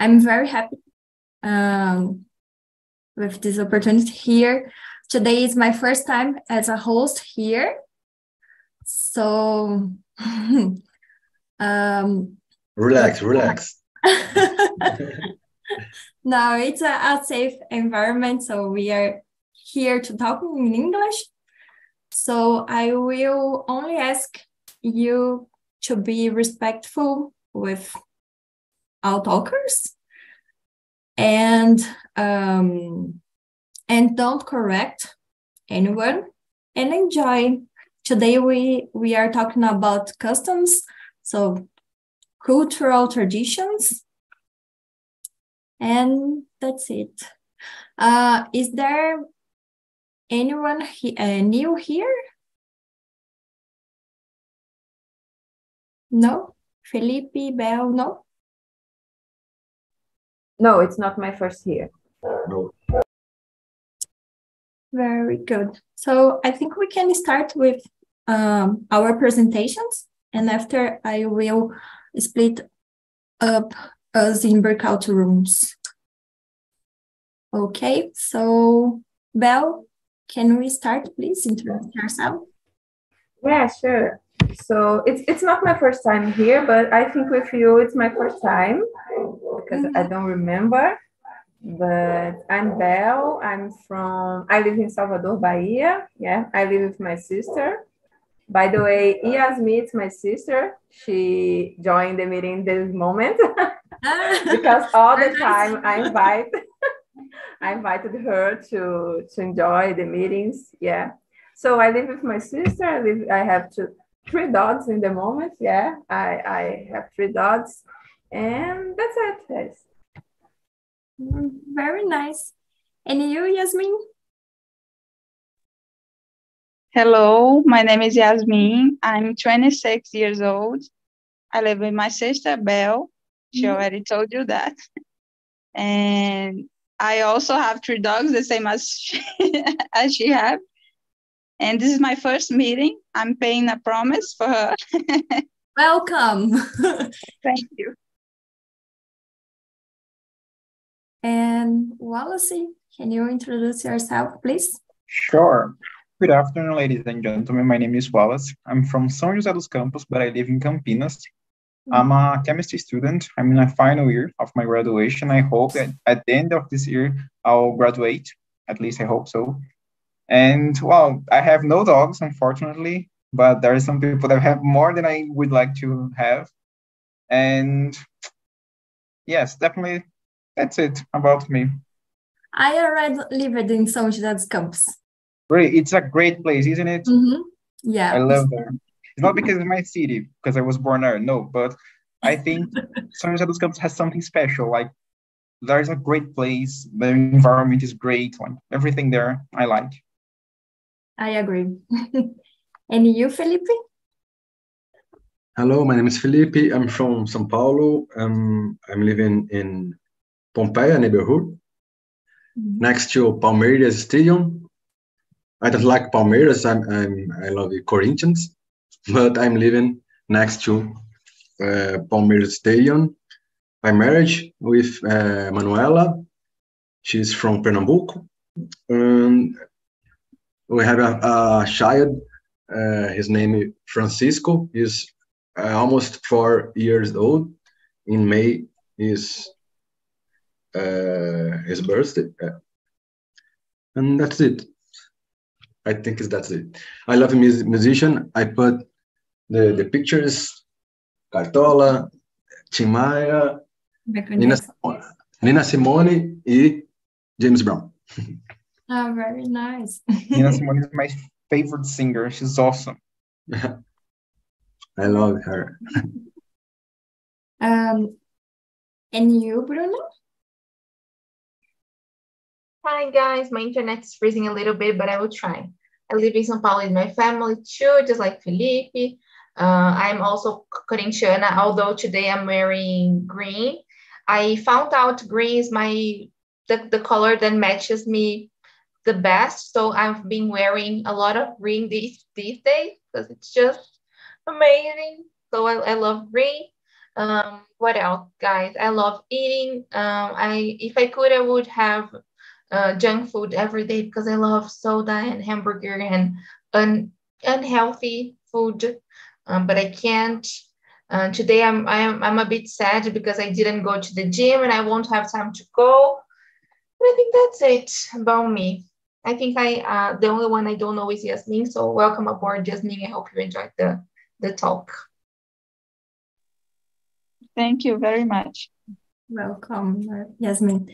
I'm very happy um, with this opportunity here. Today is my first time as a host here. So, um, relax, relax. no, it's a, a safe environment. So, we are here to talk in English. So, I will only ask you to be respectful with all talkers and um, and don't correct anyone and enjoy. Today we we are talking about customs so cultural traditions. And that's it. Uh, is there anyone he, uh, new here? No? Felipe Belle no no, it's not my first year. No. Very good. So I think we can start with um, our presentations, and after I will split up us in breakout rooms. Okay, so Belle, can we start, please? Introduce yourself. Yeah, sure. So it's it's not my first time here, but I think with you it's my first time because mm-hmm. I don't remember. But I'm Belle. I'm from, I live in Salvador, Bahia. Yeah, I live with my sister. By the way, Yasmin is my sister. She joined the meeting this moment because all the time I invite, I invited her to to enjoy the meetings. Yeah. So I live with my sister. I live. I have two, three dogs in the moment. Yeah, I I have three dogs, and that's it. Yes. Very nice. And you, Yasmin? Hello, my name is Yasmin. I'm 26 years old. I live with my sister, Belle. She mm-hmm. already told you that. And I also have three dogs, the same as she, as she have. And this is my first meeting. I'm paying a promise for her. Welcome. Thank you. And Wallace, can you introduce yourself, please? Sure. Good afternoon, ladies and gentlemen. My name is Wallace. I'm from São José dos Campos, but I live in Campinas. I'm a chemistry student. I'm in a final year of my graduation. I hope that at the end of this year, I'll graduate. At least I hope so. And well, I have no dogs, unfortunately, but there are some people that have more than I would like to have. And yes, definitely that's it about me. I already lived in São José dos Campos. Great. It's a great place, isn't it? Mm-hmm. Yeah. I love there. It's not because it's my city, because I was born there. No, but I think São José dos Campos has something special. Like there's a great place. The environment is great. Like everything there, I like. I agree. and you, Felipe? Hello, my name is Felipe. I'm from São Paulo. Um, I'm living in Pompeia neighborhood mm-hmm. next to Palmeiras Stadium. I don't like Palmeiras. I'm, I'm I love the Corinthians, but I'm living next to uh, Palmeiras Stadium by marriage with uh, Manuela. She's from Pernambuco. And we have a, a child. Uh, his name is Francisco. He's uh, almost four years old. In May, he's uh, his birthday. and that's it. I think that's it. I love a mus- musician. I put the, the pictures, Cartola, Tim Maia, Nina Simone, Nina Simone e James Brown. Oh, very nice. Nina Simone is my favorite singer. She's awesome. I love her. um, and you, Bruno? Hi guys, my internet is freezing a little bit, but I will try. I live in São Paulo with my family too, just like Felipe. Uh, I'm also Corinthiana, although today I'm wearing green. I found out green is my the, the color that matches me the best. So I've been wearing a lot of green these, these days because it's just amazing. So I, I love green. Um, what else, guys? I love eating. Um, I if I could, I would have uh, junk food every day because I love soda and hamburger and un- unhealthy food. Um, but I can't. Uh, today I'm I'm I'm a bit sad because I didn't go to the gym and I won't have time to go. But I think that's it about me. I think I uh, the only one I don't know is Yasmin. So welcome aboard, Yasmin. I hope you enjoyed the the talk. Thank you very much. Welcome, Yasmin.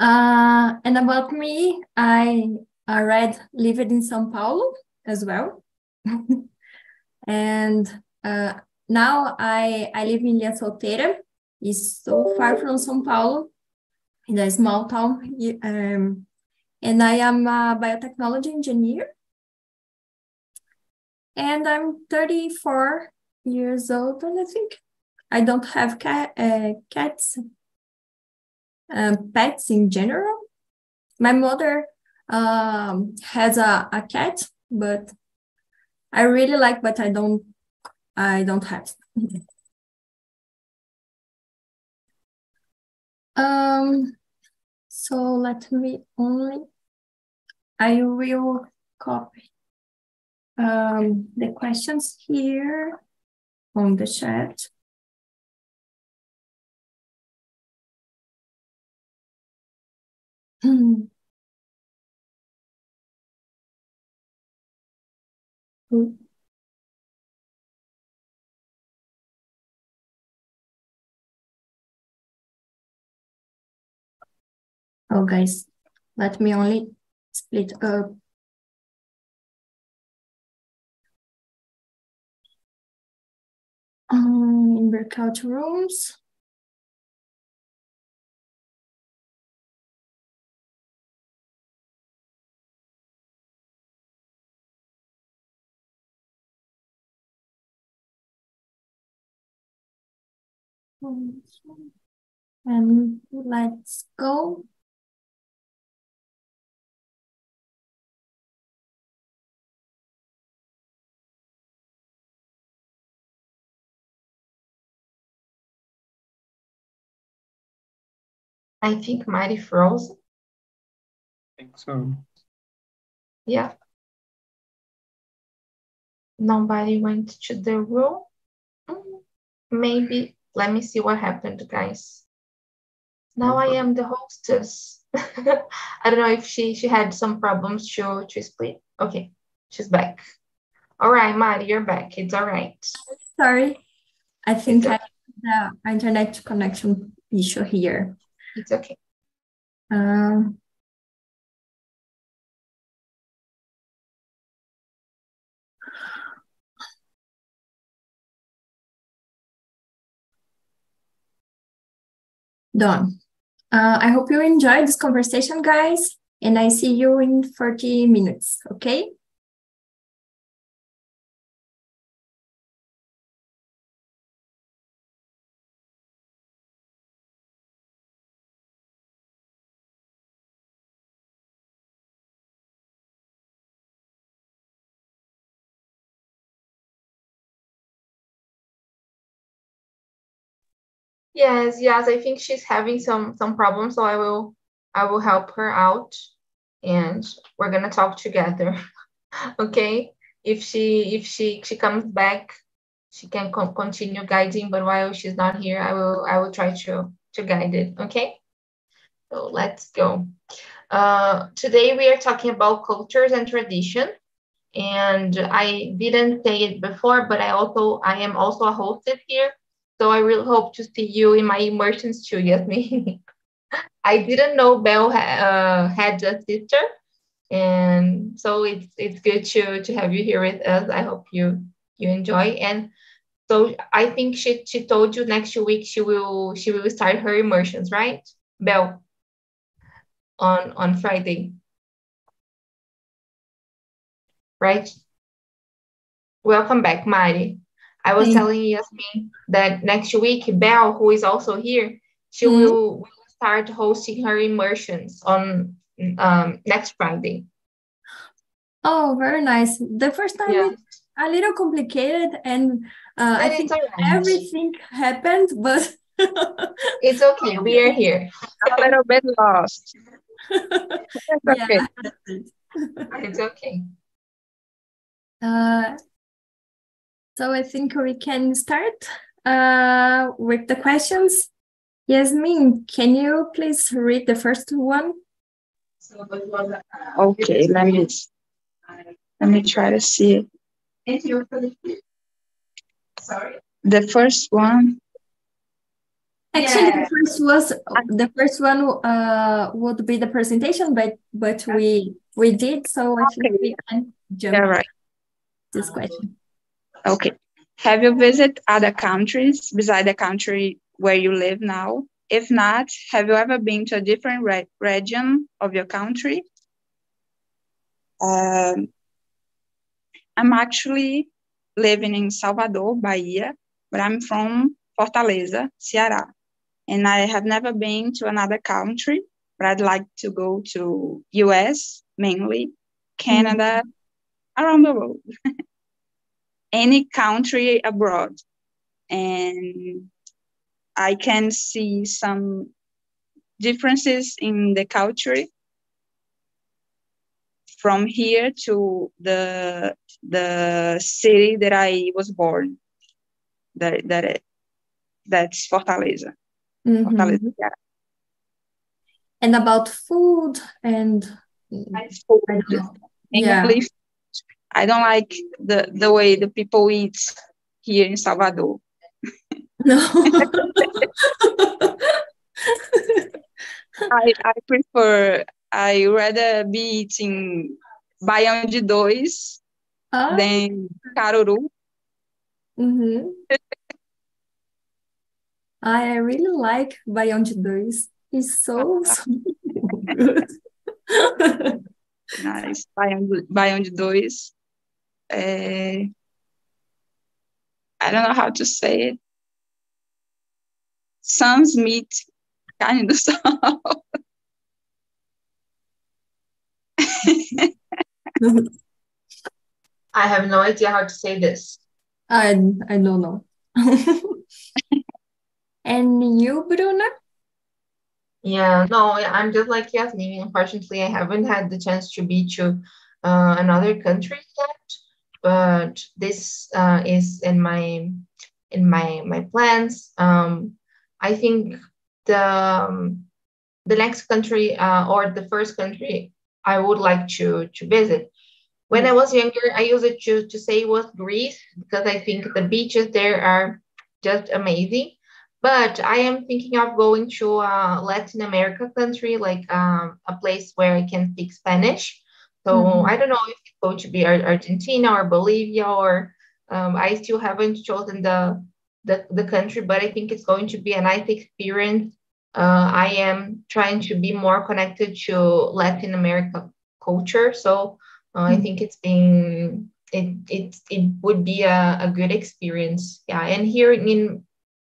Uh, and about me, I already lived in São Paulo as well. and uh, now I, I live in Ilha Solteira. It's so far from São Paulo, in a small town. Um, and I am a biotechnology engineer. And I'm 34 years old, and I think I don't have cat, uh, cats, um, pets in general. My mother um, has a, a cat, but I really like, but I don't, I don't have. um, so let me only, I will copy um, the questions here on the chat. Hmm. Oh, guys, let me only split up. Um, in breakout rooms. And let's go. I think Mari froze. I think so. Yeah. Nobody went to the room. Maybe, let me see what happened, guys. Now I am the hostess. I don't know if she she had some problems to to split. Okay, she's back. All right, Mari, you're back. It's all right. Sorry, I think I have the internet connection issue here. It's okay. Um, done. Uh, I hope you enjoyed this conversation, guys, and I see you in 40 minutes, okay? Yes, yes, I think she's having some some problems, so I will I will help her out and we're gonna talk together. okay? If she if she she comes back, she can co continue guiding, but while she's not here, I will I will try to to guide it. Okay? So let's go. Uh, today we are talking about cultures and tradition. And I didn't say it before, but I also I am also a hostess here. So I really hope to see you in my immersions too, Yasmin. I didn't know Belle uh, had a sister, and so it's it's good to to have you here with us. I hope you you enjoy. And so I think she she told you next week she will she will start her immersions, right, Belle? On on Friday, right? Welcome back, Mari. I was telling Yasmin that next week, Belle, who is also here, she mm-hmm. will, will, start hosting her immersions on um, next Friday. Oh, very nice. The first time yeah. a little complicated, and uh, I think right. everything happened, but it's okay. We are here. a little bit lost. it's okay. it's okay. Uh, so I think we can start uh, with the questions. Yasmin, can you please read the first one? Okay, let me let me try to see it. Sorry. The first one. Actually, yeah. the first was the first one uh, would be the presentation, but but we we did so I think we can jump yeah, right. this question. Okay. Have you visited other countries beside the country where you live now? If not, have you ever been to a different re region of your country? Um, I'm actually living in Salvador, Bahia, but I'm from Fortaleza, Ceará. And I have never been to another country, but I'd like to go to US mainly, Canada, mm-hmm. around the world, any country abroad. And I can see some differences in the culture from here to the the city that I was born. That that that's Fortaleza. Mm-hmm. Fortaleza. Yeah. And about food and food. I don't, yeah. I don't like the the way the people eat here in Salvador. No. I, I prefer I rather be eating baião de dois ah. than caruru. Mm-hmm. I really like baião de dois. It's so, so good. nice. Baião, baião de dois. É... I don't know how to say it. Sans meat, carne do sol. I have no idea how to say this. I I don't know. and you, Bruna? Yeah, no, I'm just like Yasmin. Unfortunately, I haven't had the chance to be to uh, another country yet, but this uh, is in my in my my plans. Um, I think the um, the next country uh, or the first country I would like to to visit. When I was younger, I used it to, to say it was Greece because I think the beaches there are just amazing. But I am thinking of going to a Latin America country, like um, a place where I can speak Spanish. So mm-hmm. I don't know if going to be Argentina or Bolivia or um, I still haven't chosen the, the the country, but I think it's going to be a nice experience uh, I am trying to be more connected to Latin America culture. So uh, I hmm. think it's been it it it would be a, a good experience. Yeah, and here in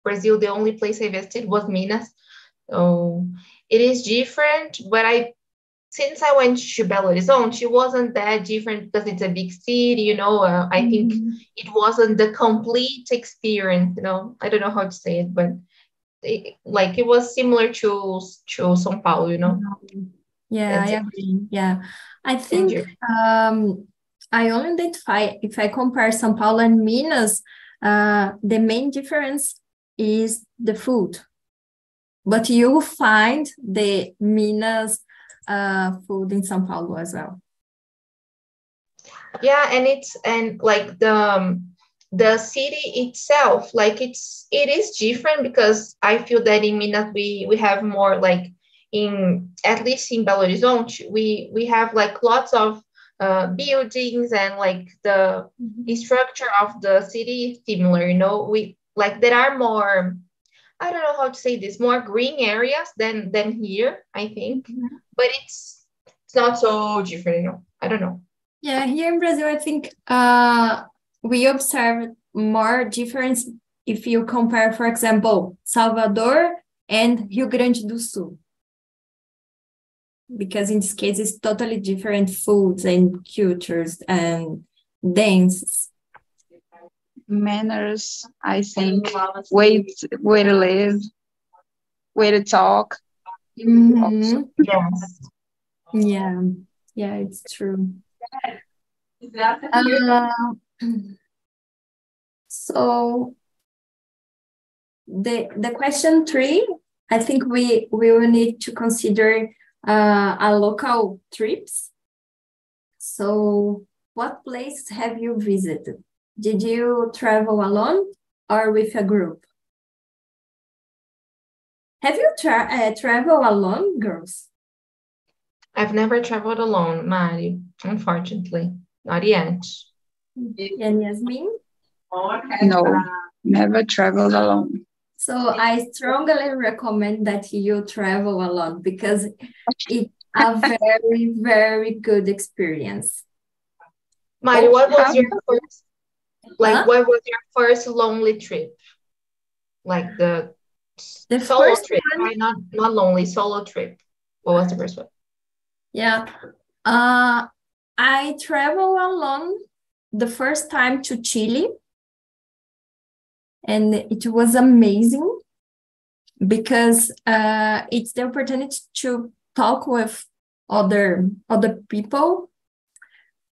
Brazil, the only place I visited was Minas. So it is different, but I since I went to Belo Horizonte, it wasn't that different because it's a big city, you know. Uh, I think mm-hmm. it wasn't the complete experience, you know. I don't know how to say it, but it, like it was similar to to São Paulo, you know. Yeah, I agree. Yeah, I think um, I only identify if I compare São Paulo and Minas, uh, the main difference is the food. But you find the Minas uh, food in São Paulo as well. Yeah, and it's and like the um, the city itself like it's it is different because i feel that in minas we we have more like in at least in belo horizonte we we have like lots of uh, buildings and like the, mm-hmm. the structure of the city is similar you know we like there are more i don't know how to say this more green areas than than here i think mm-hmm. but it's it's not so different you know i don't know yeah here in brazil i think uh we observe more difference if you compare, for example, Salvador and Rio Grande do Sul. Because in this case, it's totally different foods and cultures and dances. Manners, I think, way way to live, way to talk. Mm-hmm. Yes. Yeah, yeah, it's true. Uh, so the the question three, I think we we will need to consider uh, a local trips. So, what place have you visited? Did you travel alone or with a group? Have you tra- uh, traveled alone, girls? I've never traveled alone, Mari, unfortunately. Not yet. And Yasmin? No, never traveled alone. So I strongly recommend that you travel alone because it's a very, very good experience. Mari, what was your first like Huh? what was your first lonely trip? Like the, The solo first trip, one- right? Not not lonely, solo trip. What was the first one? Yeah. Uh, I travel alone the first time to Chile. And it was amazing because uh, it's the opportunity to talk with other other people.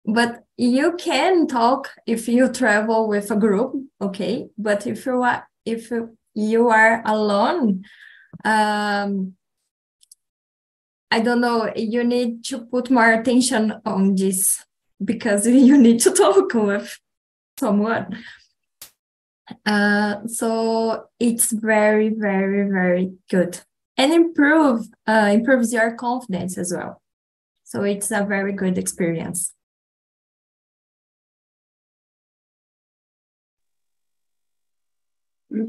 But you can talk if you travel with a group, okay? But if you are if you are alone, um, I don't know, you need to put more attention on this because you need to talk with someone. Uh, so it's very, very, very good and improve uh, improves your confidence as well. So it's a very good experience.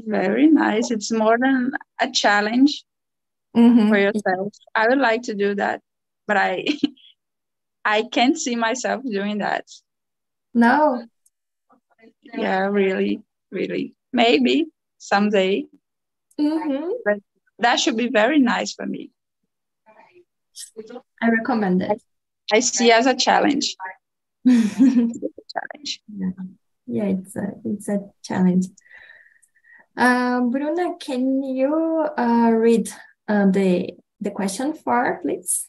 Very nice. It's more than a challenge Mhm. for yourself. I would like to do that, but I I can't see myself doing that. No, Yeah, really, really. Maybe someday. Mhm. That should be very nice for me. I recommend it. I see as a challenge. Challenge. Yeah, yeah, it's a it's a challenge. Um, Bruna, can you uh, read uh, the the question for, please?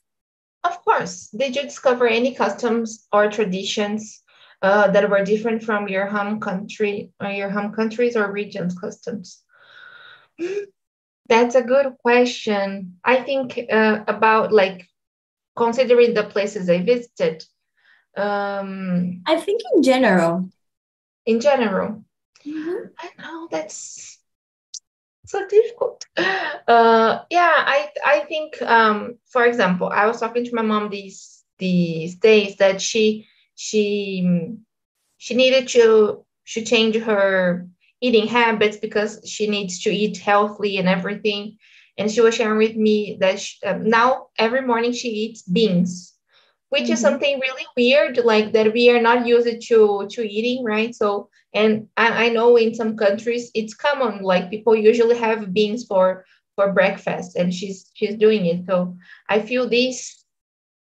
Of course. Did you discover any customs or traditions uh, that were different from your home country or your home countries or regions customs? That's a good question. I think uh, about like considering the places I visited. Um, I think in general. in general, Mhm. I know that's so difficult. Uh, yeah, I I think um, for example, I was talking to my mom these these days that she she she needed to to change her eating habits because she needs to eat healthily and everything. And she was sharing with me that she, um, now every morning she eats beans, which is Mhm. something really weird, like that we are not used to to eating, right? So and I, I know in some countries it's common, like people usually have beans for for breakfast, and she's she's doing it. So I feel these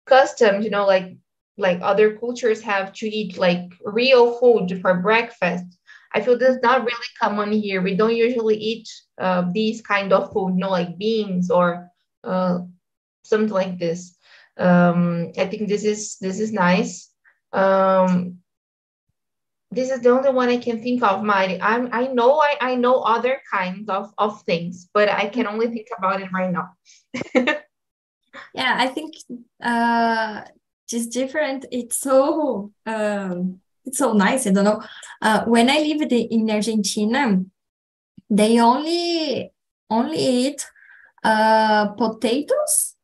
customs, you know, like like other cultures have to eat like real food for breakfast. I feel this is not really common here. We don't usually eat uh, these kind of food, you know, like beans or uh, something like this. Um, I think this is this is nice. Um, this is the only one I can think of, Mari. I'm I know I, I know other kinds of, of things, but I can only think about it right now. Yeah, I think uh, just different. It's so um, it's so nice. I don't know. Uh, when I lived in Argentina, they only only eat uh, potatoes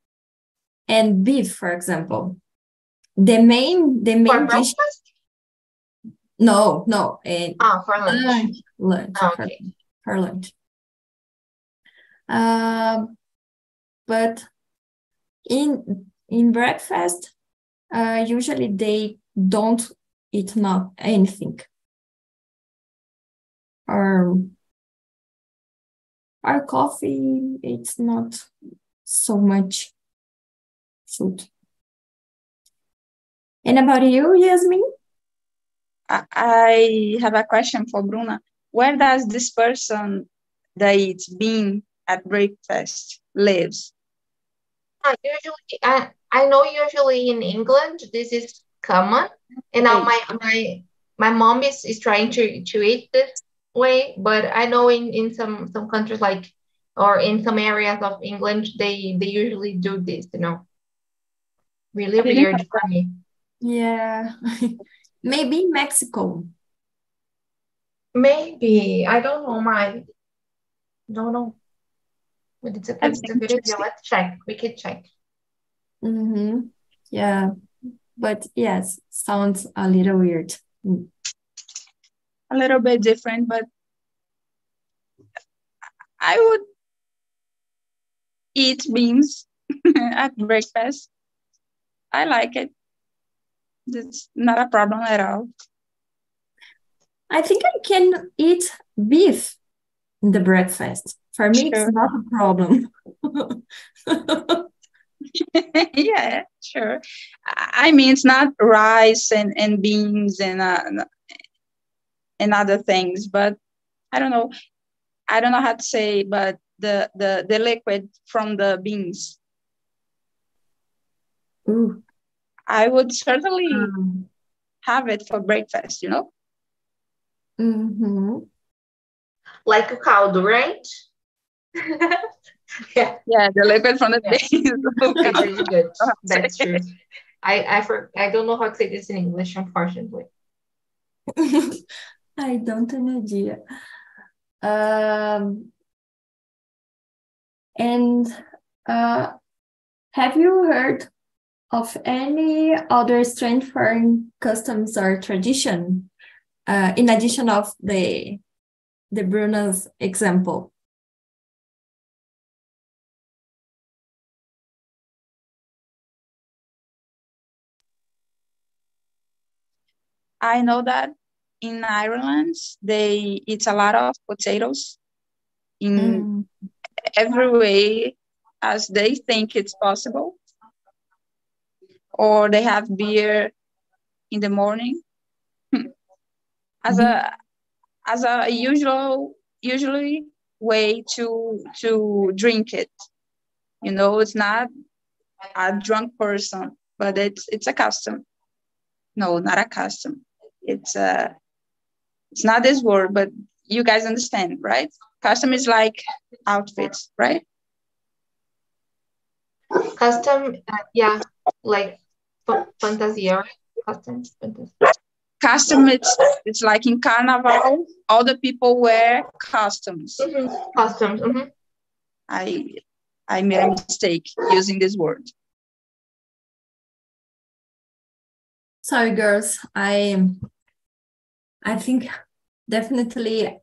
and beef, for example. The main the For main dish. breakfast? No, no, eh, Ah, for lunch. lunch, lunch, Ah, okay. for lunch. Um, but in in breakfast, uh, usually they don't eat not anything. Or or coffee, it's not so much food. And about you, Yasmin? I have a question for Bruna. Where does this person that eats bean at breakfast lives? Uh, usually, I, I know usually in England this is common, and now my my my mom is, is trying to to eat this way, but I know in in some some countries like or in some areas of England they they usually do this, you know. Really weird for me. Yeah, maybe Mexico. Maybe I don't know. My don't know. But it's a good, it's a good idea. Let's check. We could check. Mm-hmm. Yeah, but yes, sounds a little weird. Mm. A little bit different, but I would eat beans at breakfast. I like it. It's not a problem at all. I think I can eat beef in the breakfast. For me, sure. it's not a problem. yeah, sure. I mean, it's not rice and, and beans and uh, and other things, but I don't know. I don't know how to say, but the the the liquid from the beans. Ooh. I would certainly um, have it for breakfast. You know. Mm-hmm. Like a caldo, right? yeah. Yeah, the liquid from the yeah. beans. really good. That's true. I I for, I don't know how to say this in English, unfortunately. I don't have an idea. Um, and uh, have you heard of any other strange foreign customs or tradition uh, in addition of the the Bruno's example? I know that in Ireland they eat a lot of potatoes in mm. every way as they think it's possible. Or they have beer in the morning. As a as a usual usually way to to drink it. You know, it's not a drunk person, but it's it's a custom. No, not a custom. It's a it's not this word but you guys understand right? Custom is like outfits right? Custom uh, yeah like fantasia custom custom it's it's like in carnival all the people wear costumes. Mm-hmm. customs mm-hmm. i i made a mistake using this word. Sorry girls. I i think definitely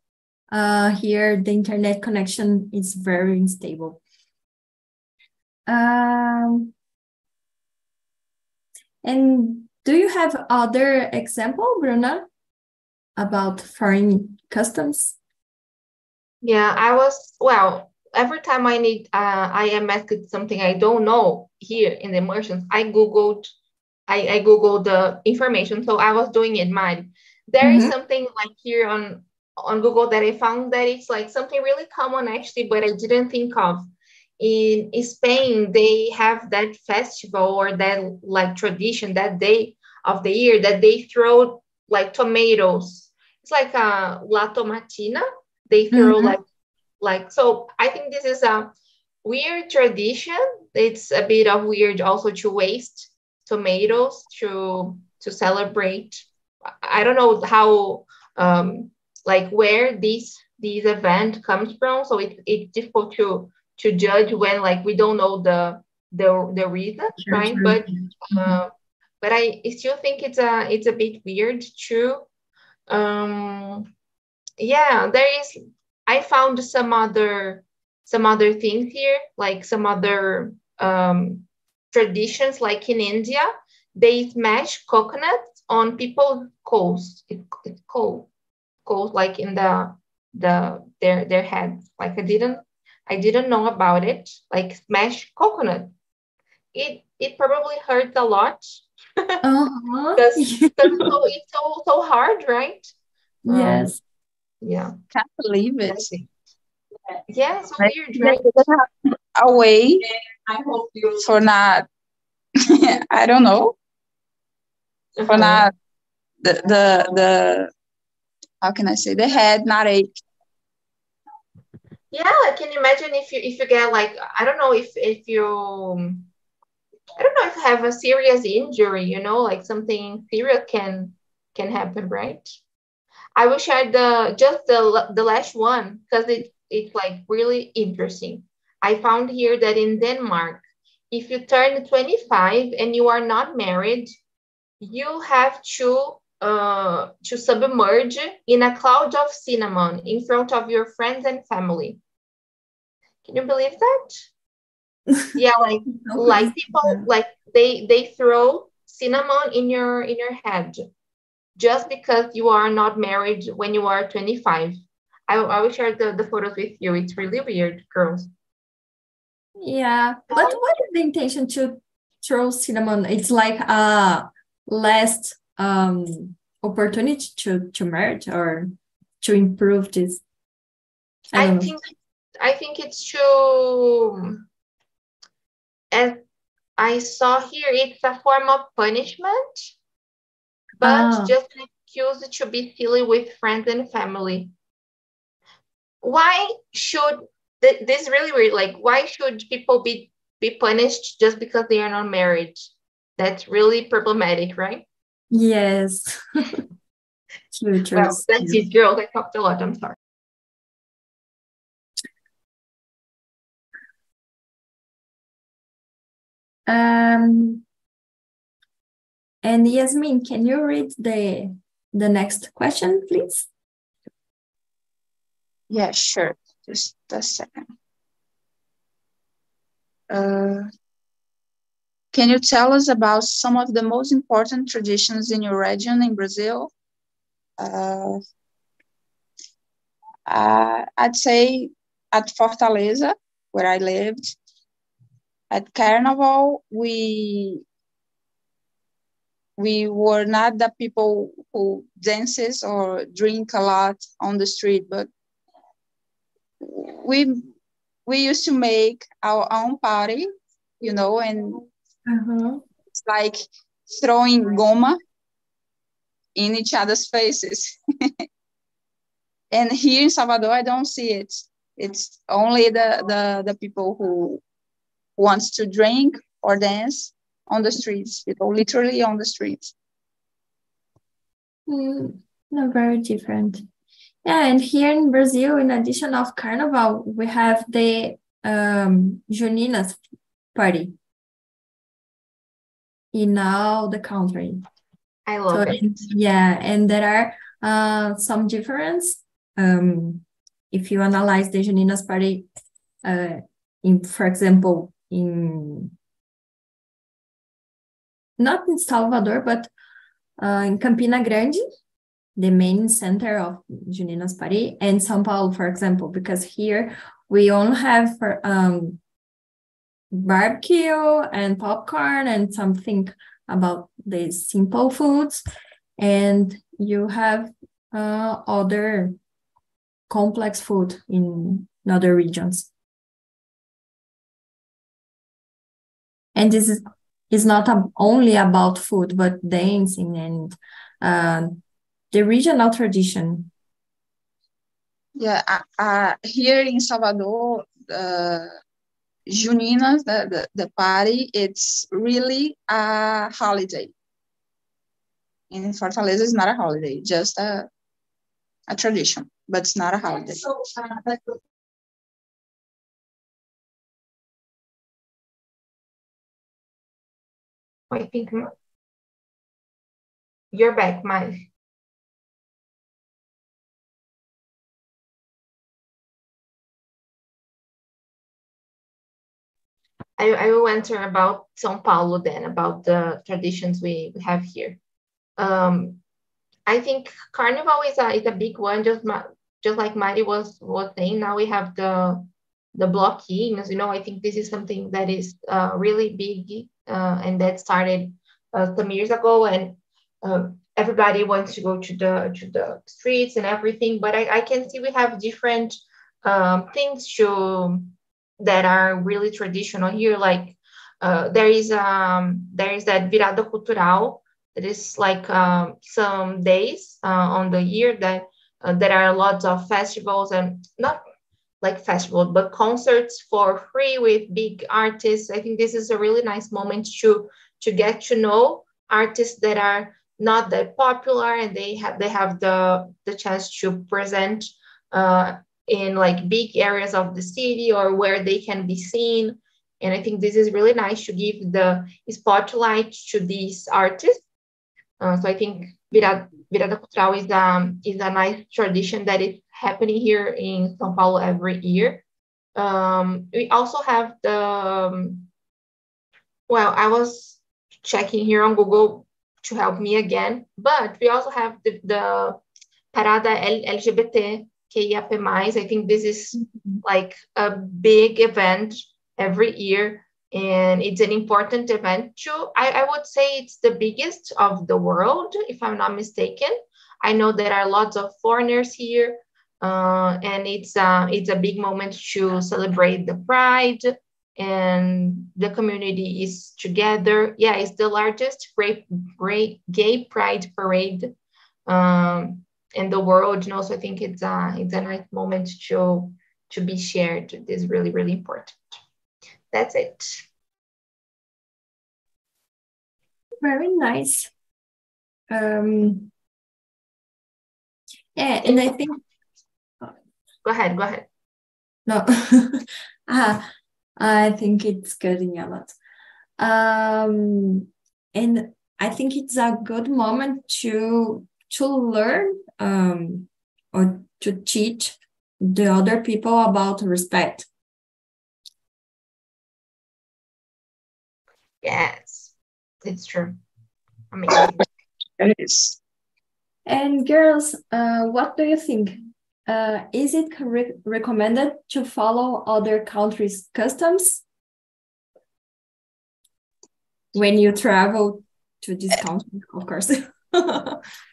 uh here the internet connection is very unstable. Um and do you have other example bruna about foreign customs yeah i was well every time i need uh, i am asked something i don't know here in the immersions i googled I, I googled the information. So I was doing it mine. There mm-hmm. is something like here on on Google that I found that it's like something really common actually, but I didn't think of. In, in Spain, they have that festival or that like tradition that day of the year that they throw like tomatoes. It's like a La Tomatina. They throw mm-hmm. like like so. I think this is a weird tradition. It's a bit of weird also to waste tomatoes to to celebrate. I don't know how um, like where this this event comes from, so it, it's difficult to to judge when like we don't know the the the reason, sure, right? Sure. But uh, but I still think it's a it's a bit weird too. Um, yeah, there is. I found some other some other things here, like some other um, traditions like in India, they smash coconuts on people's coals. It, it's coal, coals like in the the their their heads. Like I didn't I didn't know about it. Like smash coconut. It it probably hurts a lot. uh-huh. because it's, so, it's so so hard, right? Yes. Um, yeah. Can't believe it. Yeah, so Like, weird, they right? didn't have a way for not, I don't know, for Uh-huh. not the the the how can I say the head not ache. Yeah, I can imagine if you if you get like I don't know if if you I don't know if you have a serious injury, you know, like something serious can can happen, right? I will share the just the the last one because it it's like really interesting. I found here that in Denmark, if you turn 25 and you are not married, you have to uh, to submerge in a cloud of cinnamon in front of your friends and family. Can you believe that? yeah, like like people like they they throw cinnamon in your in your head just because you are not married when you are 25. I, I will share the, the photos with you. It's really weird, girls. Yeah, but what is the intention to throw cinnamon? It's like a last um opportunity to to merge or to improve this. I, I think I think it's to as I saw here, it's a form of punishment, but Ah. just an excuse to be silly with friends and family. Why should th- this is really weird? Like, why should people be be punished just because they are not married? That's really problematic, right? Yes. Futures. Well, that's it, girls. I talked a lot. I'm sorry. Um, and Yasmin, can you read the the next question, please? Yeah, sure. Just a second. Uh, can you tell us about some of the most important traditions in your region in Brazil? Uh, uh, I'd say at Fortaleza, where I lived, at Carnival, we we were not the people who dances or drink a lot on the street, but we we used to make our own party, you know, and Uh-huh. it's like throwing goma in each other's faces. and here in Salvador, I don't see it. It's only the, the, the people who wants to drink or dance on the streets, people literally on the streets. Mm, no, very different. Yeah, and here in Brazil, in addition of Carnival, we have the um, Juninas party in all the country. I So love it. and- yeah, and there are uh, some difference. Um, if you analyze the Juninas party, uh, in for example, in not in Salvador, but uh, in Campina Grande, the main center of Juninas party, and São Paulo, for example, because here we only have for um, barbecue and popcorn and something about the simple foods, and you have uh, other complex food in other regions. And this is, is not a, only about food, but dancing and uh, the regional tradition. Yeah, uh, uh, here in Salvador, uh, Juninas, the, the, the party, it's really a holiday. In Fortaleza, it's not a holiday, just a, a tradition, but it's not a holiday. So, uh, I think you're back, Mike. I, I will answer about São Paulo then, about the traditions we, we have here. Um, I think Carnival is a is a big one, just just like Mari was was saying. Now we have the the blockings. You know, I think this is something that is uh, really big uh, and that started uh, some years ago, and um, everybody wants to go to the to the streets and everything. But I, I can see we have different um, things to that are really traditional here. Like uh, there is um there is that virada cultural that is like um, some days uh, on the year that uh, there are lots of festivals and not like festivals but concerts for free with big artists. I think this is a really nice moment to to get to know artists that are not that popular and they have they have the the chance to present uh, in like big areas of the city or where they can be seen. And i think this is really nice to give the spotlight to these artists. Uh, so i think virada, virada cultural is um is a nice tradition that is happening here in são paulo every year. Um, we also have the um, well i was checking here on google to help me again but we also have the, the parada lgbt KIAP+. I think this is mm-hmm. like a big event every year and it's an important event too. I, I would say it's the biggest of the world, if I'm not mistaken. I know there are lots of foreigners here, uh, and it's uh, it's a big moment to celebrate the pride and the community is together. Yeah, it's the largest great, great gay pride parade um, in the world. And also, I think it's a it's a nice moment to to be shared. It is really really important. That's it. Very nice. Um, yeah, and I think. Go ahead. Go ahead. No, uh, I think it's getting a lot. Um, and I think it's a good moment to to learn um, or to teach the other people about respect. Yes, it's true. Amazing. it is. And girls, uh, what do you think? Uh, is it re recommended to follow other countries' customs when you travel to this country, of course?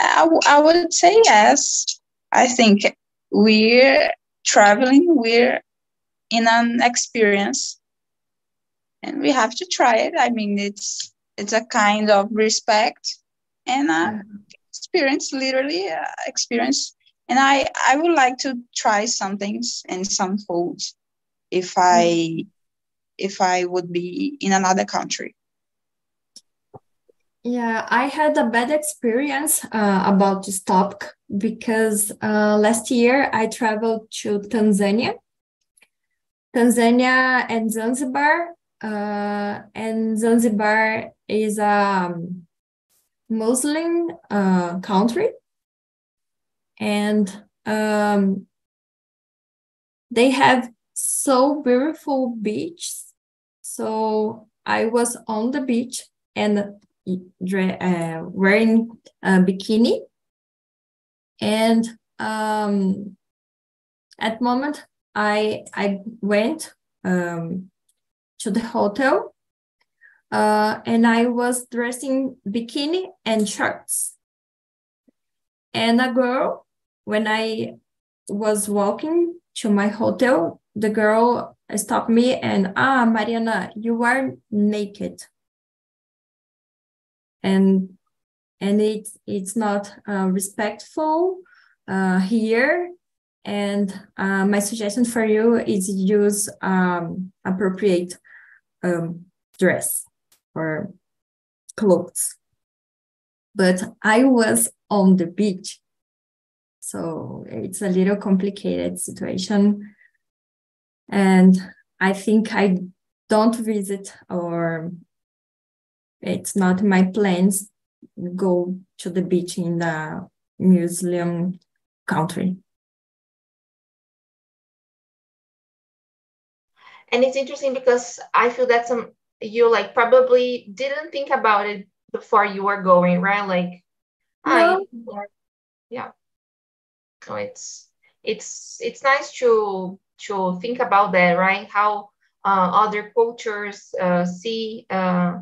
I, I would say yes. I think we're traveling, we're in an experience, and we have to try it. I mean, it's it's a kind of respect and a experience, literally uh, experience. And I I would like to try some things and some foods if I if I would be in another country. Yeah, I had a bad experience uh, about this topic because uh, last year I traveled to Tanzania. Tanzania and Zanzibar. Uh, and Zanzibar is a Muslim uh, country. And um, they have so beautiful beaches. So I was on the beach and uh, wearing a bikini. And um, at moment, I I went um, to the hotel, uh, and I was dressing bikini and shorts. And a girl, when I was walking to my hotel, the girl stopped me and ah, Mariana, you are naked and and it's it's not uh, respectful uh, here. And uh, my suggestion for you is use um, appropriate um, dress or clothes. But I was on the beach, so it's a little complicated situation. And I think I don't visit or it's not my plans go to the beach in the Muslim country. And it's interesting because I feel that some you like probably didn't think about it before you were going, right? Like, no. I, yeah. So it's it's it's nice to to think about that, right? How uh, other cultures uh, see uh,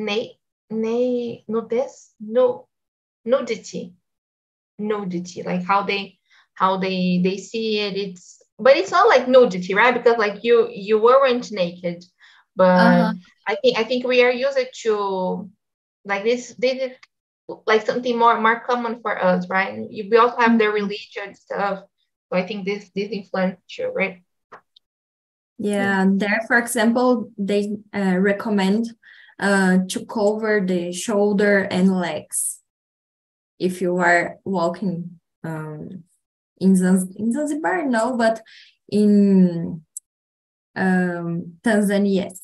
na- na- nudez, no, nudity, nudity, like how they how they they see it. It's but it's not like nudity, right? Because like you you weren't naked, but uh-huh. I think I think we are used to like this this is like something more more common for us, right? We also have the mm-hmm. religion stuff, so I think this this influence you, right? Yeah, there, for example, they uh, recommend uh, to cover the shoulder and legs if you are walking um, in, Zanz- in Zanzibar, no, but in um, Tanzania, yes.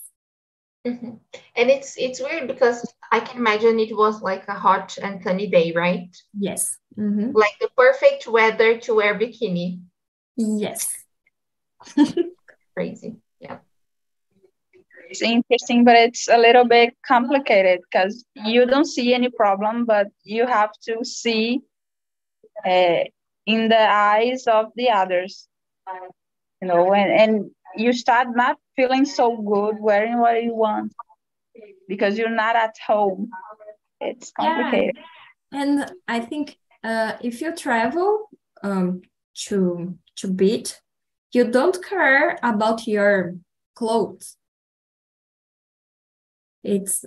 Mm-hmm. And it's it's weird because I can imagine it was like a hot and sunny day, right? Yes. Mm-hmm. Like the perfect weather to wear bikini. Yes. Crazy. It's interesting, but it's a little bit complicated because you don't see any problem, but you have to see uh, in the eyes of the others. You know, and, and you start not feeling so good wearing what you want because you're not at home. It's complicated. Yeah. And I think uh, if you travel um, to to beat, you don't care about your clothes. It's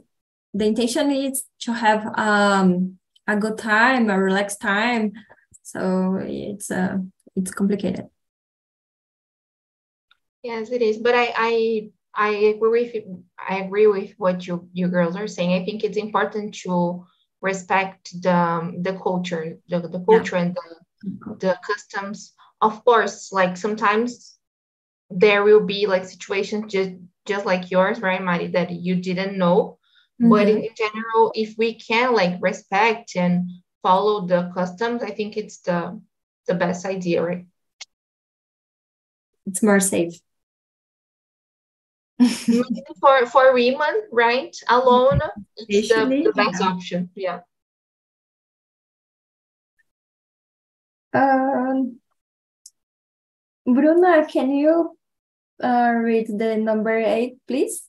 the intention is to have um, a good time, a relaxed time. So it's uh, it's complicated. Yes, it is. But I I I agree with I agree with what you you girls are saying. I think it's important to respect the the culture, the, the culture yeah. and the, the customs. Of course, like sometimes there will be like situations just just like yours, right, Mari, that you didn't know. Mm-hmm. But in, general, if we can like respect and follow the customs, I think it's the the best idea, right? It's more safe. for for women, right? Alone, it's the, the best option. Yeah. Um, Bruna, can you uh, read the number eight, please?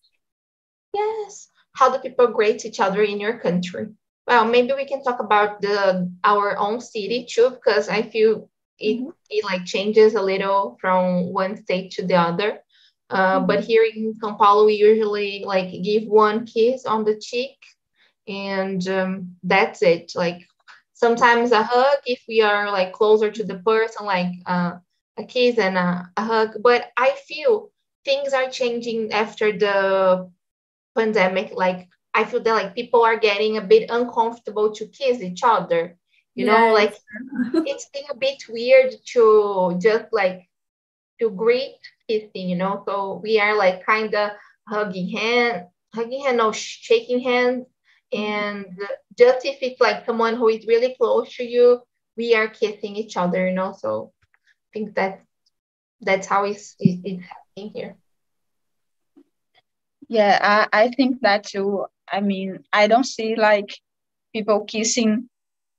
Yes. How do people greet each other in your country? Well, maybe we can talk about the our own city too, because I feel it, mm -hmm. it like changes a little from one state to the other. Uh, but here in São Paulo, we usually like give one kiss on the cheek, and um, that's it. Like sometimes a hug if we are like closer to the person, like uh, a kiss and a, a hug. But I feel things are changing after the pandemic. Like I feel that like people are getting a bit uncomfortable to kiss each other. You yes. know, like it's been a bit weird to just like to greet kissing, you know. So we are like kind of hugging hand, hugging hand, no shaking hands. And just if it's like someone who is really close to you, we are kissing each other, you know. So think that that's how it's, it's happening here. Yeah, I, I think that too. I mean, I don't see like people kissing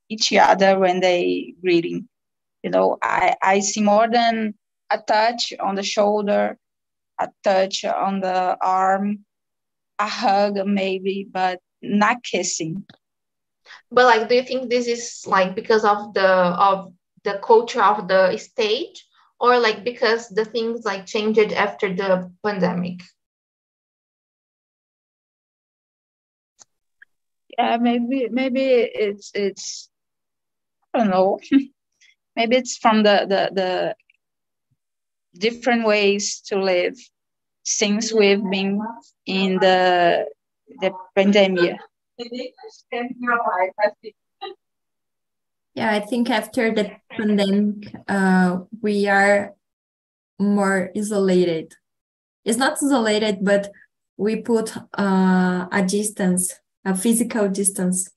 each other when they greeting. You know, I, I see more than a touch on the shoulder, a touch on the arm, a hug maybe, but not kissing. But like, do you think this is like because of the of the culture of the state, or like because the things like changed after the pandemic? Yeah, maybe maybe it's it's I don't know. maybe it's from the the the different ways to live since we've been in the the pandemic. Yeah, I think after the pandemic, uh, we are more isolated. It's not isolated, but we put uh, a distance, a physical distance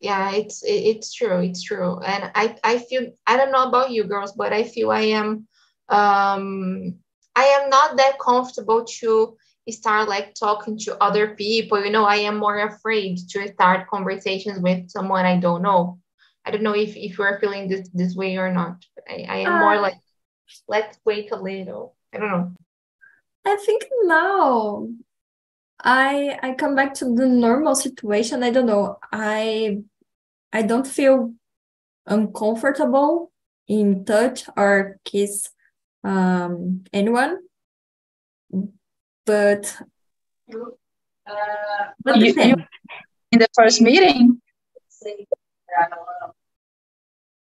yeah it's it's true it's true and i i feel i don't know about you girls but i feel i am um i am not that comfortable to start like talking to other people you know i am more afraid to start conversations with someone i don't know i don't know if if you are feeling this this way or not i, I am uh, more like let's wait a little i don't know I think now I I come back to the normal situation. I don't know. I I don't feel uncomfortable in touch or kiss um, anyone. But, uh, you, you, in the first meeting.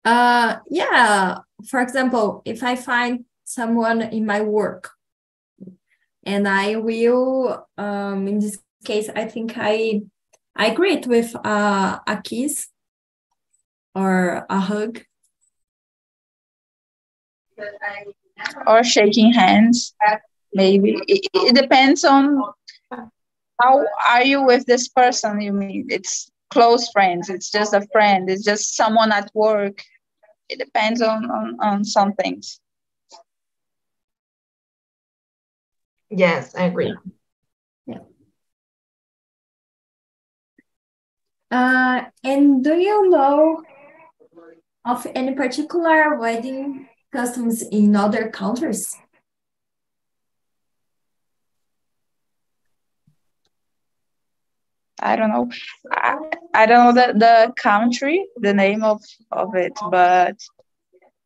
Uh, yeah. For example, if I find someone in my work, and I will, um, in this case, I think I I greet with uh, a kiss or a hug. Or shaking hands, maybe. It, it depends on how are you with this person. You mean it's close friends, it's just a friend, it's just someone at work. It depends on, on, on some things. Yes, I agree. Yeah. Uh, and do you know of any particular wedding customs in other countries? I don't know. I, I don't know the, the country, the name of, of it, but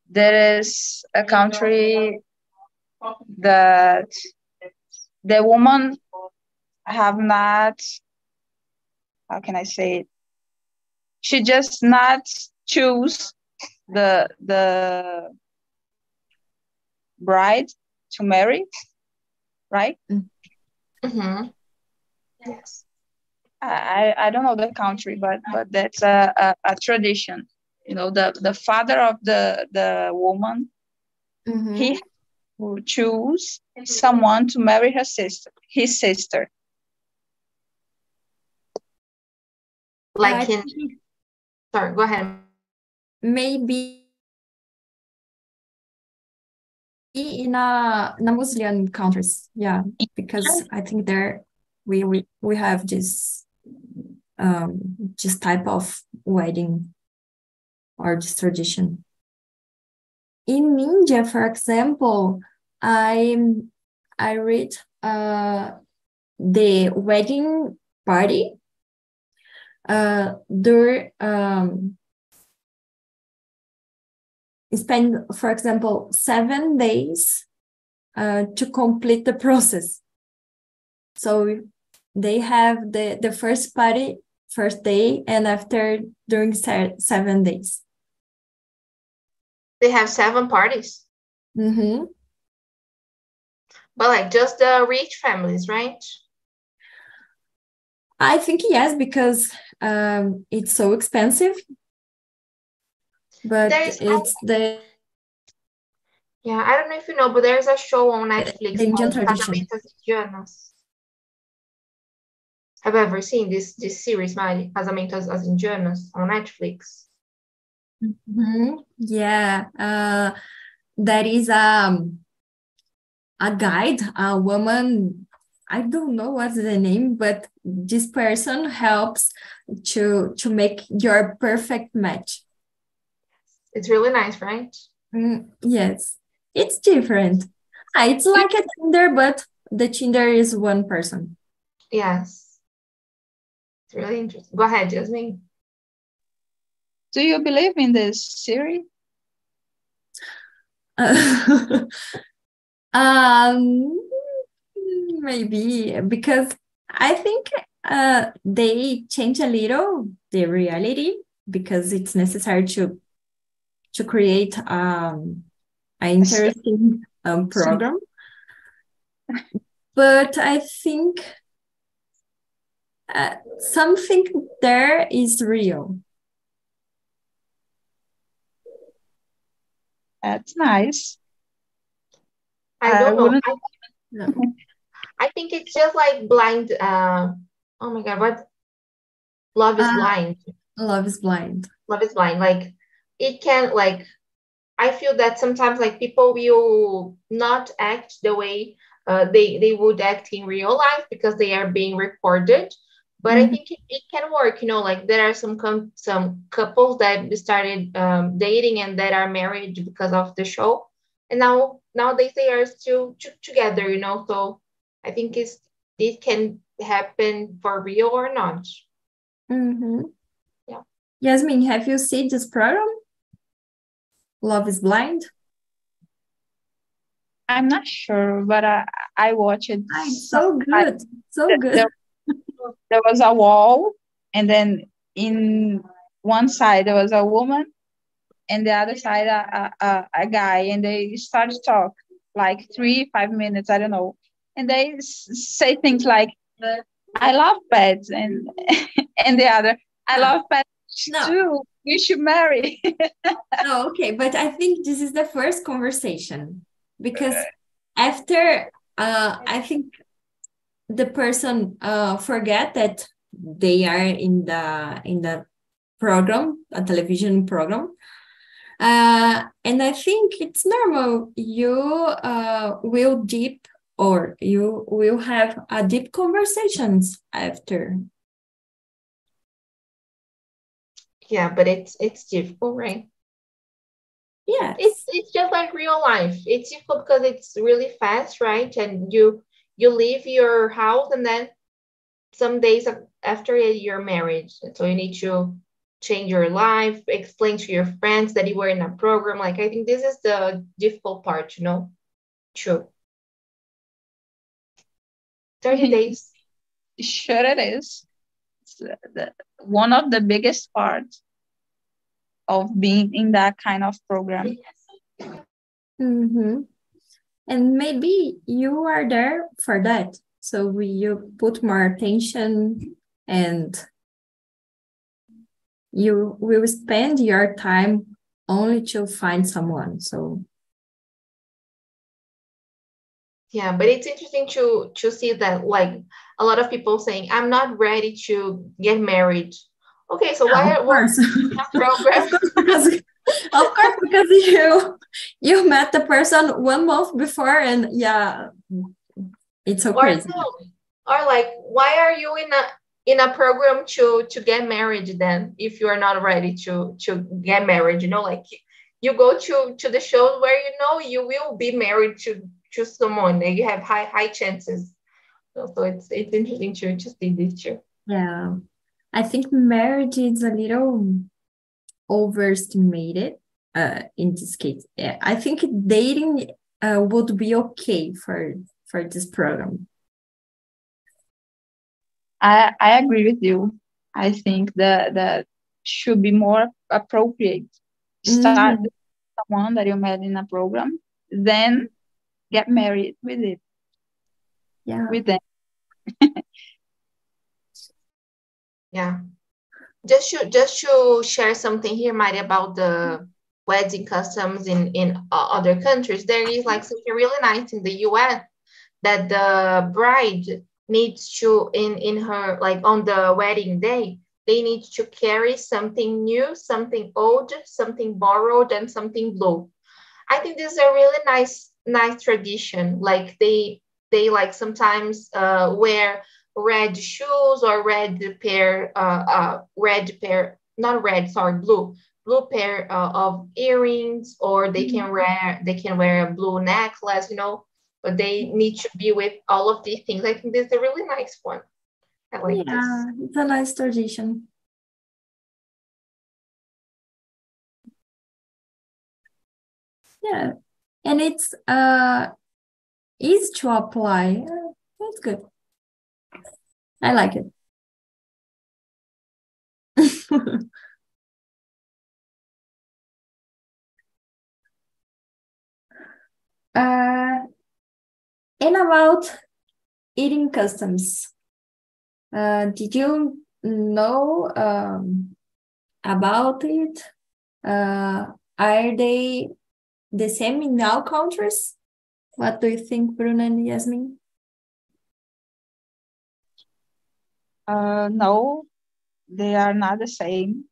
there is a country that the woman have not, how can I say it? She just not choose the the bride to marry, right? Mm-hmm. Yes. I, I don't know the country, but but that's a, a, a tradition. You know, the, the father of the the woman, mm-hmm. he will choose someone to marry her sister, his sister. Like in, sorry, go ahead maybe in a, in a Muslim countries, yeah, because I think there we we, we have this um this type of wedding or this tradition. In India, for example, I I read uh the wedding party uh there um spend, for example, seven days uh, to complete the process. So they have the, the first party first day and after during seven days. They have seven parties. Mm-hmm. But like just the rich families, right? I think yes, because um, it's so expensive but there's it's the yeah i don't know if you know but there's a show on netflix indian tradition have you ever seen this this series Mari? casamentos as indianos on netflix mm-hmm. yeah uh that is um a guide a woman i don't know what's the name but this person helps to to make your perfect match it's really nice, right? Mm, yes, it's different. Ah, it's like a Tinder, but the Tinder is one person. Yes. It's really interesting. Go ahead, Jasmine. Do you believe in this series? Uh, um, maybe because I think uh, they change a little the reality because it's necessary to to create um, an interesting um, program. But I think uh, something there is real. That's nice. I don't know. I, no. I think it's just like blind. Uh, oh my god, what? Love is uh, blind. Love is blind. Love is blind. Like it can like I feel that sometimes like people will not act the way uh, they they would act in real life because they are being recorded. But mm-hmm. I think it, it, can work. You know, like there are some com- some couples that started um, dating and that are married because of the show. and now nowadays they are still together you know so i think it's it can happen for real or not mm-hmm. yeah yasmin have you seen this program love is blind i'm not sure but i i watched it so good I, so good there, there was a wall and then in one side there was a woman and the other side a, a, a guy and they start to talk like three five minutes i don't know. And they say things like i love pets and and the other i love pets no. too we should marry. No okay but i think this is the first conversation because after uh i think the person uh forget that they are in the in the program a television program uh, and I think it's normal. You uh, will deep or you will have a deep conversations after. Yeah, but it's it's difficult, right? Yeah, it's it's just like real life. It's difficult because it's really fast, right? And you you leave your house and then some days after your marriage. so you need to change your life, explain to your friends that you were in a program. Like, I think this is the difficult part, you know? True. 30 days. Sure, it is. It's the, one of the biggest parts of being in that kind of program. Mm-hmm. And maybe you are there for that. So you put more attention and you will spend your time only to find someone so yeah but it's interesting to to see that like a lot of people saying i'm not ready to get married okay so why of course. program because, of course because you you met the person one month before and yeah it's so or crazy. no, or like why are you in a in a program to to get married then if you are not ready to to get married you know like you go to to the shows where you know you will be married to to someone and you have high high chances. So, so it's it's interesting to to see this too. Yeah. I think marriage is a little overestimated uh in this case yeah, i think dating uh, would be okay for for this program I, I agree with you. I think that that should be more appropriate. Start mm. someone that you met in a program, then get married with it. Yeah. With them. yeah. Just to just to share something here, Mari, about the wedding customs in in uh, other countries. There is like something really nice in the U.S. that the bride needs to in in her like on the wedding day they need to carry something new something old something borrowed and something blue i think this is a really nice nice tradition like they they like sometimes uh, wear red shoes or red pair uh, uh red pair not red sorry blue blue pair uh, of earrings or they can mm-hmm. wear they can wear a blue necklace you know but they need to be with all of these things. I think this is a really nice one. I like yeah, this. it's a nice tradition. Yeah, and it's uh easy to apply. That's good. I like it. uh, and about eating customs, uh, did you know um, about it? Uh, are they the same in all countries? What do you think, Bruno and Yasmin? Uh, no, they are not the same.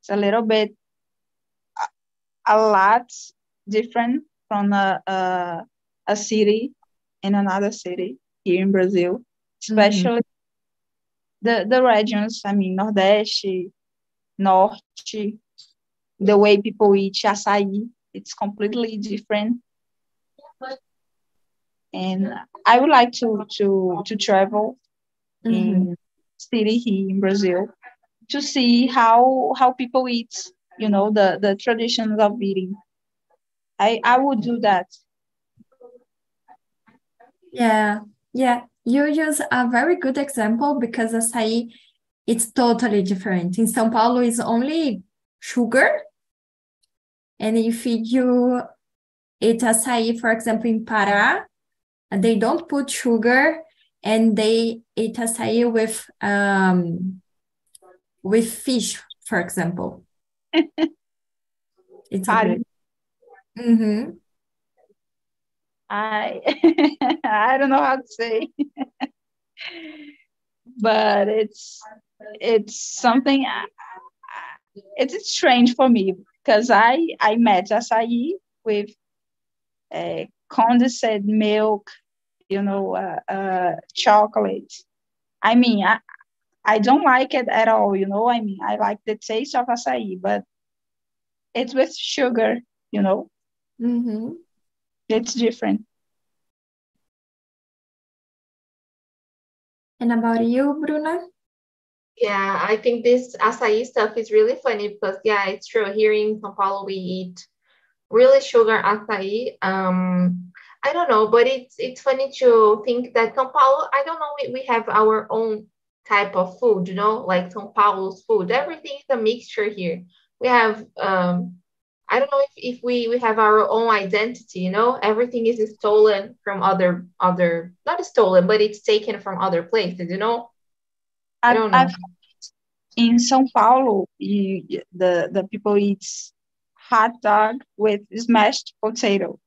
It's a little bit, a, a lot different from a, a, a city in another city here in Brazil, especially mm-hmm. the, the regions, I mean, Nordeste, Norte, the way people eat açaí, it's completely different and I would like to to to travel mm-hmm. in city here in Brazil to see how how people eat, you know, the the traditions of eating. I I would do that. Yeah, yeah. You use a very good example because açaí it's totally different. In São Paulo, it's only sugar. And if you eat açaí, for example, in Pará, they don't put sugar and they eat açaí with um, with fish, for example. it's a mm-hmm. I I don't know how to say, but it's it's something. Uh, it's strange for me because I I met acai with uh, condensed milk, you know, uh, uh, chocolate. I mean, I, I don't like it at all, you know. I mean, I like the taste of acai, but it's with sugar, you know. Mm-hmm. It's different. And about you, Bruna? Yeah, I think this acai stuff is really funny because yeah, it's true. Here in São Paulo, we eat really sugar acai. Um, I don't know, but it's it's funny to think that São Paulo. I don't know. We, we have our own type of food, you know, like São Paulo's food. Everything is a mixture here. We have um, I don't know if, if we, we have our own identity, you know, everything is stolen from other other not stolen, but it's taken from other places, you know. I don't know. I've, in São Paulo, you, the the people eat hot dog with smashed potato.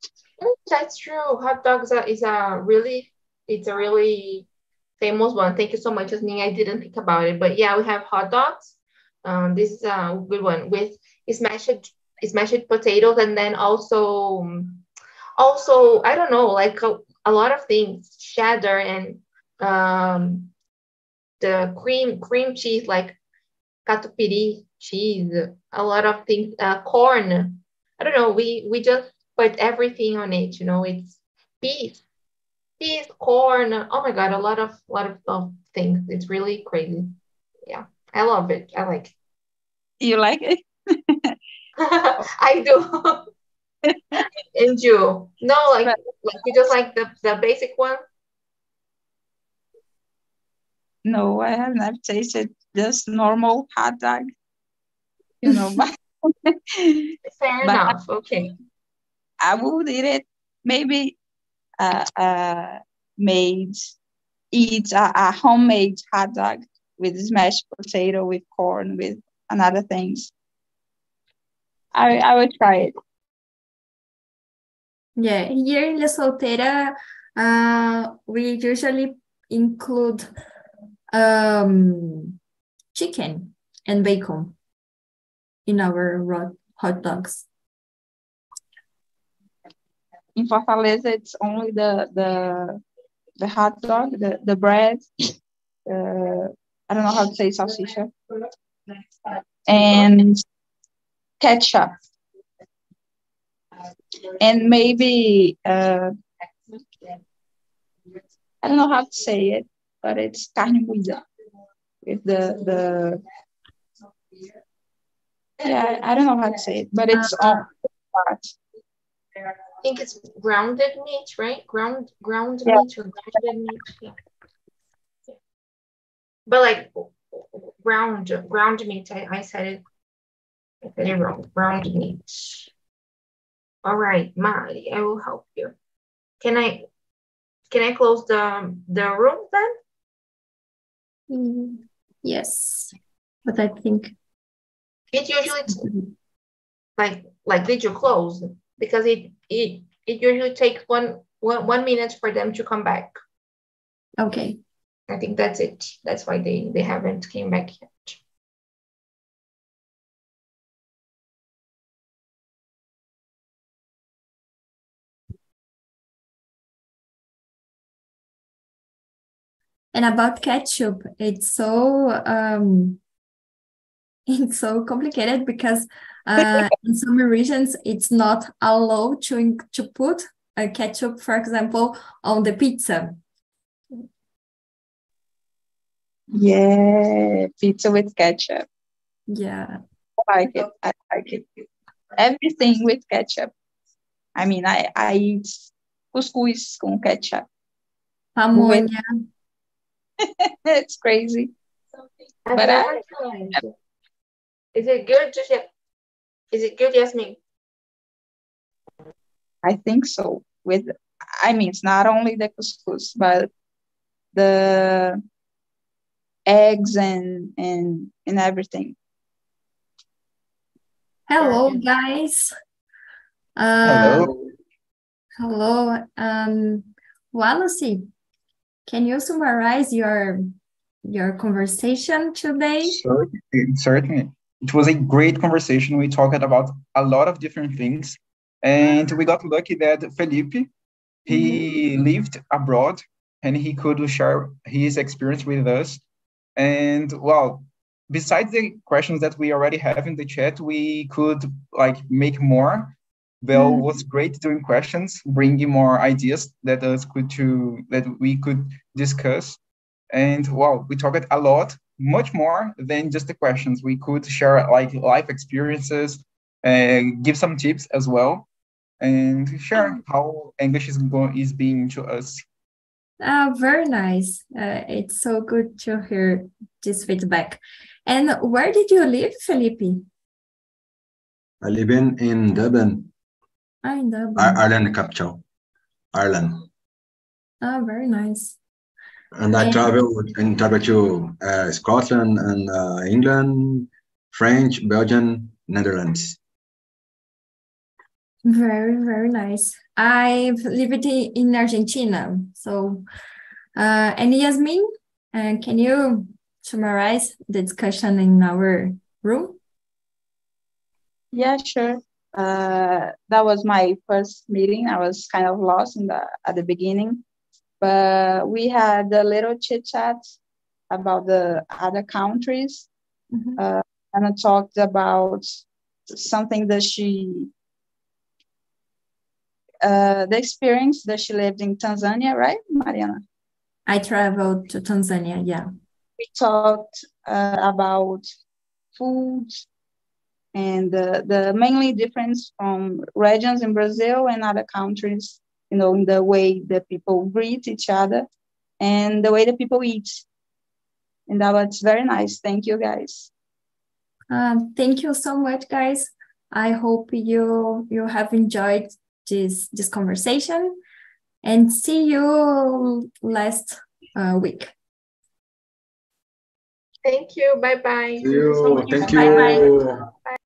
That's true. Hot dogs are, is a really it's a really famous one. Thank you so much, Jasmine. I didn't think about it, but yeah, we have hot dogs. Um, this is a good one with smashed mashed potatoes and then also also i don't know like a, a lot of things cheddar and um the cream cream cheese like catupiry cheese a lot of things uh, corn i don't know we we just put everything on it you know it's beef beef corn oh my god a lot of lot of, of things it's really crazy yeah i love it i like it. you like it I do. and you? No, like, like you just like the, the basic one? No, I have not tasted just normal hot dog. You know, but fair but enough. Okay. I would eat it maybe uh, uh, made eat a, a homemade hot dog with smashed potato, with corn, with another things. I, I would try it. Yeah, here in Ilha Solteira, uh, we usually include um, chicken and bacon in our hot dogs. In Fortaleza, it's only the the the hot dog, the the bread. Uh, I don't know how to say salsicha, and ketchup and maybe uh, I don't know how to say it, but it's carne moída with the the yeah I don't know how to say it, but it's all parts. I think it's grounded meat, right? Ground ground yeah. meat or grounded meat. Yeah. But like ground ground meat, I, I said it very wrong. Round meat. All right, Mari, I will help you. Can I can I close the the room then? Mm, yes, but I think it usually like like did you close because it it it usually takes one one one minute for them to come back. Okay. I think that's it. That's why they they haven't came back yet. And about ketchup, it's so um, it's so complicated because uh, in some regions it's not allowed to to put uh, ketchup, for example, on the pizza? Yeah, pizza with ketchup. Yeah. I like it. I like it. Everything with ketchup. I mean, I, I eat couscous com ketchup. Pamonha. it's crazy. But I, is it good? Is it good, Yasmin? I think so. With, I mean, it's not only the couscous, but the eggs and and and everything. Hello, guys. Uh, hello. Hello. Um, Wallace, can you summarize your your conversation today? Certainly, certainly. It was a great conversation. We talked about a lot of different things. And we got lucky that Felipe, he mm-hmm. lived abroad and he could share his experience with us. And well, besides the questions that we already have in the chat, we could like make more. Belle mm-hmm. was great doing questions, bringing more ideas that us could to that we could discuss. And well, we talked a lot, much more than just the questions. We could share like life experiences, and give some tips as well, and share how English is going is being to us. Uh, very nice. Uh, it's so good to hear this feedback. And where did you live, Felipe? I live in, in Dublin. Ah, in Dublin. Ireland capital. Ireland. Oh, very nice. And I travel and travel to uh, Scotland and uh, England, French, Belgium, Netherlands. Very, very nice. I've lived in Argentina. So, uh, and Yasmin, uh, can you summarize the discussion in our room? Yeah, sure. Uh, that was my first meeting. I was kind of lost in the at the beginning, but we had a little chit chat about the other countries, mm-hmm. uh, and I talked about something that she uh, the experience that she lived in Tanzania, right, Mariana? I traveled to Tanzania, yeah. We talked uh, about food and the, the mainly difference from regions in Brazil and other countries, you know, in the way that people greet each other and the way that people eat. And that was very nice. Thank you, guys. Um, thank you so much, guys. I hope you you have enjoyed this this conversation and see you last uh, week. Thank you. Bye bye. Thank you. Thank you. Bye bye.